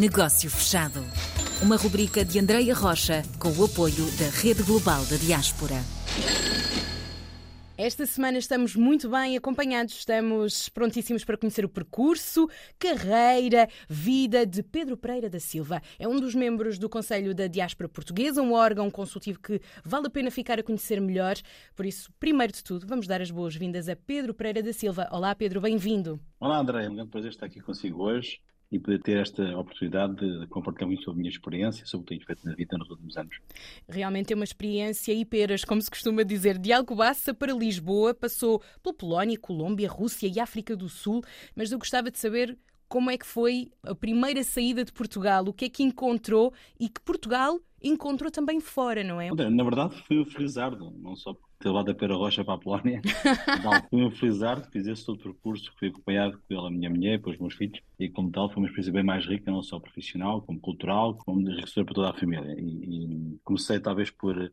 Negócio Fechado. Uma rubrica de Andreia Rocha com o apoio da Rede Global da Diaspora. Esta semana estamos muito bem acompanhados, estamos prontíssimos para conhecer o percurso, carreira, vida de Pedro Pereira da Silva. É um dos membros do Conselho da Diáspora Portuguesa, um órgão consultivo que vale a pena ficar a conhecer melhor. Por isso, primeiro de tudo, vamos dar as boas-vindas a Pedro Pereira da Silva. Olá, Pedro, bem-vindo. Olá, André, é um grande prazer estar aqui consigo hoje e poder ter esta oportunidade de compartilhar muito sobre a minha experiência, sobre o que tenho feito na vida nos últimos anos. Realmente é uma experiência e peras, como se costuma dizer, de Alcobaça para Lisboa, passou pela Polónia, Colômbia, Rússia e África do Sul, mas eu gostava de saber como é que foi a primeira saída de Portugal, o que é que encontrou e que Portugal encontrou também fora, não é? Na verdade foi o Felizardo, não só ter levado a Pera Rocha para a Polónia, não, foi um Felizardo, fiz esse todo percurso, fui acompanhado pela minha mulher e pelos meus filhos, e como tal foi uma experiência bem mais rica, não só profissional, como cultural, como enriquecedora para toda a família. E, e comecei talvez por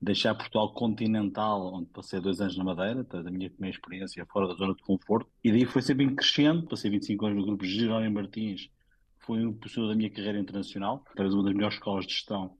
deixar Portugal continental, onde passei dois anos na Madeira, a minha primeira experiência fora da zona de conforto, e daí foi sempre crescendo, passei 25 anos no grupo Jerónimo Martins, foi o impulsionador da minha carreira internacional, talvez uma das melhores escolas de gestão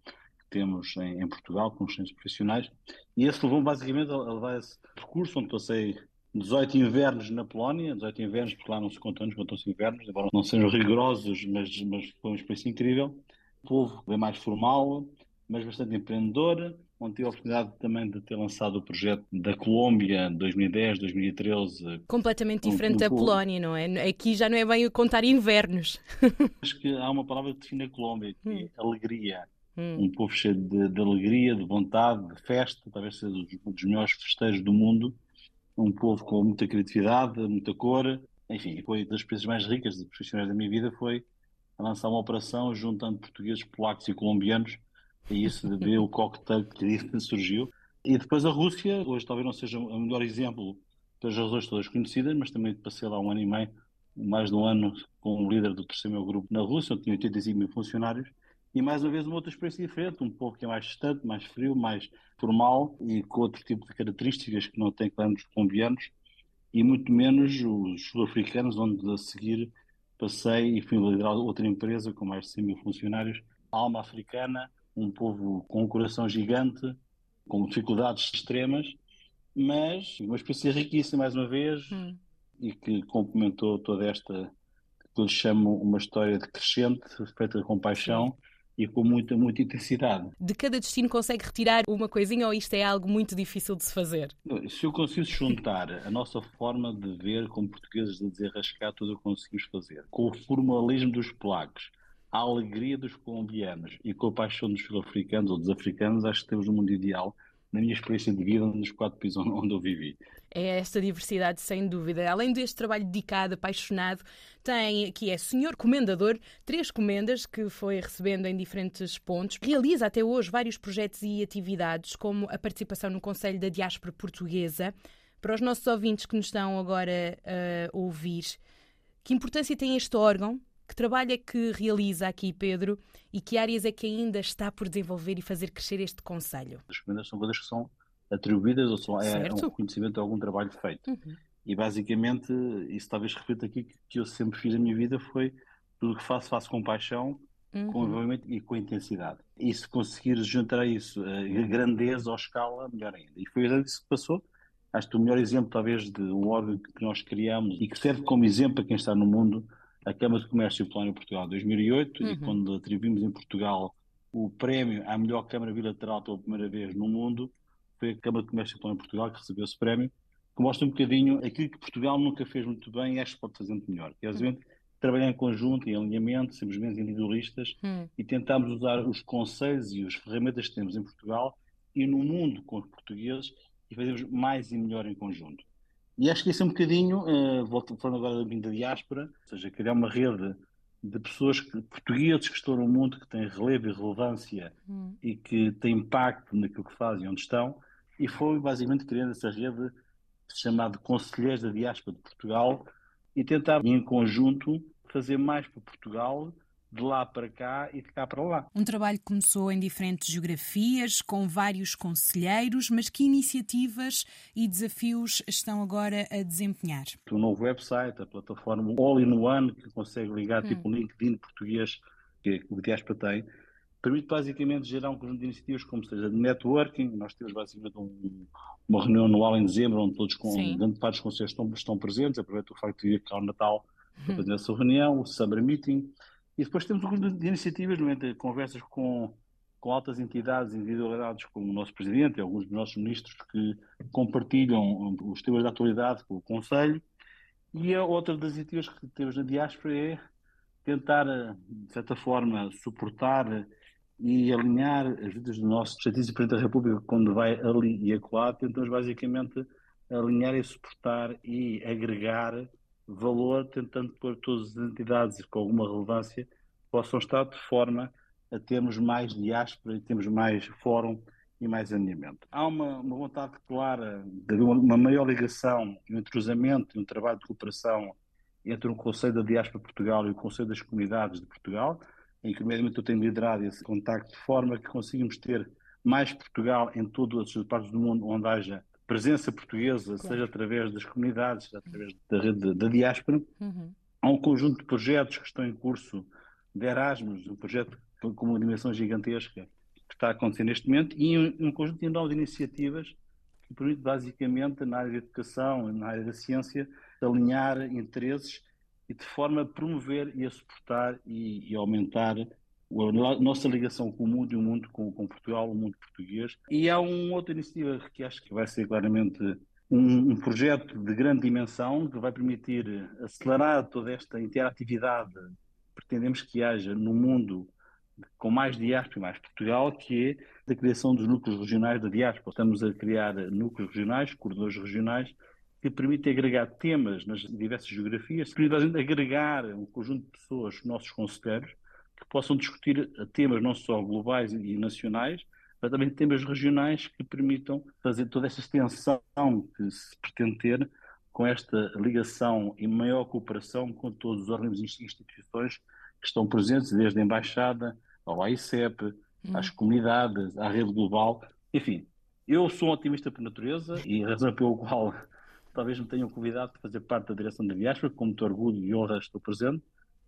temos em, em Portugal, com os centros profissionais, e esse levou basicamente a, a levar esse percurso, onde passei 18 invernos na Polónia, 18 invernos, porque lá não se contam anos, contam-se invernos, embora não sejam rigorosos, mas, mas foi uma experiência incrível. O povo bem mais formal, mas bastante empreendedor, onde tive a oportunidade também de ter lançado o projeto da Colômbia 2010, 2013. Completamente diferente um, da Polónia, não é? Aqui já não é bem contar invernos. Acho que há uma palavra que define a Colômbia, que hum. é alegria. Hum. Um povo cheio de, de, alegria, de vontade, de festa, talvez seja um dos melhores festejos do mundo. Um povo com muita criatividade, muita cor. Enfim, foi das experiências mais ricas de profissionais da minha vida foi lançar uma operação juntando portugueses, polacos e colombianos e isso de ver o cocktail que surgiu. E depois a Rússia, hoje talvez não seja o melhor exemplo pelas razões todas conhecidas, mas também passei lá um ano e meio, mais de um ano, com o líder do terceiro meu grupo na Rússia, onde tinha 85 mil funcionários, e mais uma vez uma outra experiência diferente, um povo que é mais distante, mais frio, mais formal e com outro tipo de características que não tem claro os colombianos e muito menos os sul-africanos, onde a seguir passei e fui liderar outra empresa com mais de 100 mil funcionários, alma africana, um povo com um coração gigante, com dificuldades extremas, mas uma experiência riquíssima mais uma vez hum. e que complementou toda esta que eu chamo uma história de crescente, feita com paixão. Sim e com muita, muita intensidade. De cada destino consegue retirar uma coisinha ou isto é algo muito difícil de se fazer? Se eu consigo juntar a nossa forma de ver como portugueses de desenrascar tudo o que conseguimos fazer, com o formalismo dos polacos, a alegria dos colombianos e com a paixão dos sul-africanos ou dos africanos, acho que temos um mundo ideal na minha experiência de vida nos quatro países onde eu vivi. É esta diversidade, sem dúvida. Além deste trabalho dedicado, apaixonado, tem aqui é senhor comendador, três comendas que foi recebendo em diferentes pontos. Realiza até hoje vários projetos e atividades, como a participação no Conselho da Diáspora Portuguesa. Para os nossos ouvintes que nos estão agora a ouvir, que importância tem este órgão que trabalho é que realiza aqui, Pedro, e que áreas é que ainda está por desenvolver e fazer crescer este Conselho? As recomendações são coisas que são atribuídas ou são, é, um reconhecimento de algum trabalho feito. Uhum. E basicamente, isso talvez reflita aqui que, que eu sempre fiz na minha vida foi tudo o que faço, faço com paixão, uhum. com envolvimento e com intensidade. E se conseguir juntar a isso a grandeza ou escala, melhor ainda. E foi isso que passou. Acho que o melhor exemplo, talvez, de um órgão que nós criamos e que serve como exemplo a quem está no mundo a Câmara de Comércio e Polónia Portugal 2008 uhum. e quando atribuímos em Portugal o prémio à melhor Câmara Bilateral pela primeira vez no mundo, foi a Câmara de Comércio e Polónia Portugal que recebeu esse prémio, que mostra um bocadinho aquilo que Portugal nunca fez muito bem e acho que pode fazer muito melhor. Que é, uhum. trabalhar em conjunto, em alinhamento, sermos menos individualistas uhum. e tentarmos usar os conselhos e as ferramentas que temos em Portugal e no mundo com os portugueses e fazermos mais e melhor em conjunto. E acho que isso é um bocadinho, uh, volto falando agora da diáspora, ou seja, criar uma rede de pessoas que, portugueses que estão no mundo, que têm relevo e relevância hum. e que têm impacto naquilo que fazem onde estão, e foi basicamente criando essa rede chamada Conselheiros da Diáspora de Portugal e tentar, em conjunto, fazer mais para Portugal de lá para cá e de cá para lá. Um trabalho que começou em diferentes geografias, com vários conselheiros, mas que iniciativas e desafios estão agora a desempenhar? O novo website, a plataforma All-in-One, que consegue ligar hum. tipo um LinkedIn português que o Diaspora tem, permite basicamente gerar um conjunto de iniciativas como seja de networking. Nós temos basicamente um, uma reunião anual em dezembro, onde todos, com grande parte dos conselhos estão, estão presentes. Aproveito o facto de vir cá ao Natal para fazer essa reunião, o Summer Meeting. E depois temos um conjunto de iniciativas, nomeadamente conversas com, com altas entidades, individualidades, como o nosso Presidente e alguns dos nossos ministros que compartilham os temas da atualidade com o Conselho. E a outra das iniciativas que temos na diáspora é tentar, de certa forma, suportar e alinhar as vidas do nosso Justiça Presidente da República quando vai ali e acolá, tentamos basicamente alinhar e suportar e agregar valor, tentando pôr todas as entidades com alguma relevância possam estar de forma a termos mais diáspora e termos mais fórum e mais alinhamento. Há uma, uma vontade clara de uma, uma maior ligação um entrosamento um trabalho de cooperação entre o Conselho da Diáspora de Portugal e o Conselho das Comunidades de Portugal, em que, primeiramente, eu tenho liderado esse contacto de forma que conseguimos ter mais Portugal em todas as partes do mundo onde haja presença portuguesa, claro. seja através das comunidades, através da rede da diáspora. Uhum. Há um conjunto de projetos que estão em curso de Erasmus, um projeto com uma dimensão gigantesca que está a acontecer neste momento, e um, um conjunto de novas iniciativas que permite basicamente, na área da educação, na área da ciência, alinhar interesses e de forma a promover e a suportar e, e aumentar a nossa ligação com o mundo e o mundo com, com, Portugal, o mundo português. E há uma outra iniciativa que acho que vai ser claramente um, um, projeto de grande dimensão que vai permitir acelerar toda esta interatividade pretendemos que haja no mundo com mais diáspora e mais Portugal, que é a criação dos núcleos regionais da diáspora. Estamos a criar núcleos regionais, corredores regionais, que permite agregar temas nas diversas geografias, permite agregar um conjunto de pessoas, nossos conselheiros, que possam discutir temas não só globais e nacionais, mas também temas regionais que permitam fazer toda essa extensão que se pretende ter com esta ligação e maior cooperação com todos os órgãos e instituições que estão presentes, desde a Embaixada ao AICEP, hum. às comunidades, à rede global. Enfim, eu sou um otimista por natureza e a razão pela qual talvez me tenham convidado para fazer parte da direção da Diáspora, com muito orgulho e honra estou presente,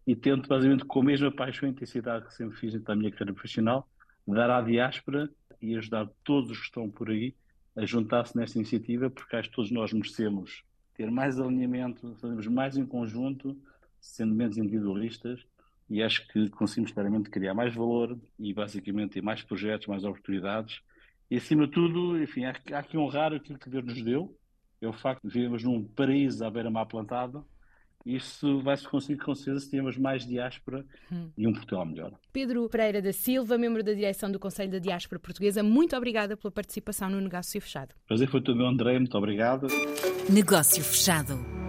e tento, basicamente, com a mesma paixão e intensidade que sempre fiz na minha carreira profissional, dar à diáspora e ajudar todos os que estão por aí a juntar-se nesta iniciativa, porque acho que todos nós merecemos ter mais alinhamento, fazermos mais em conjunto, sendo menos individualistas, e acho que conseguimos claramente criar mais valor e, basicamente, ter mais projetos, mais oportunidades. E, acima de tudo, enfim, há, que honrar aquilo que Deus nos deu, é o facto de vivermos num paraíso à beira-mar plantado. Isso vai-se conseguir com certeza se temos mais diáspora hum. e um Portugal melhor. Pedro Pereira da Silva, membro da direção do Conselho da Diáspora Portuguesa, muito obrigada pela participação no Negócio Fechado. Prazer foi todo meu, André. Muito obrigado. Negócio Fechado.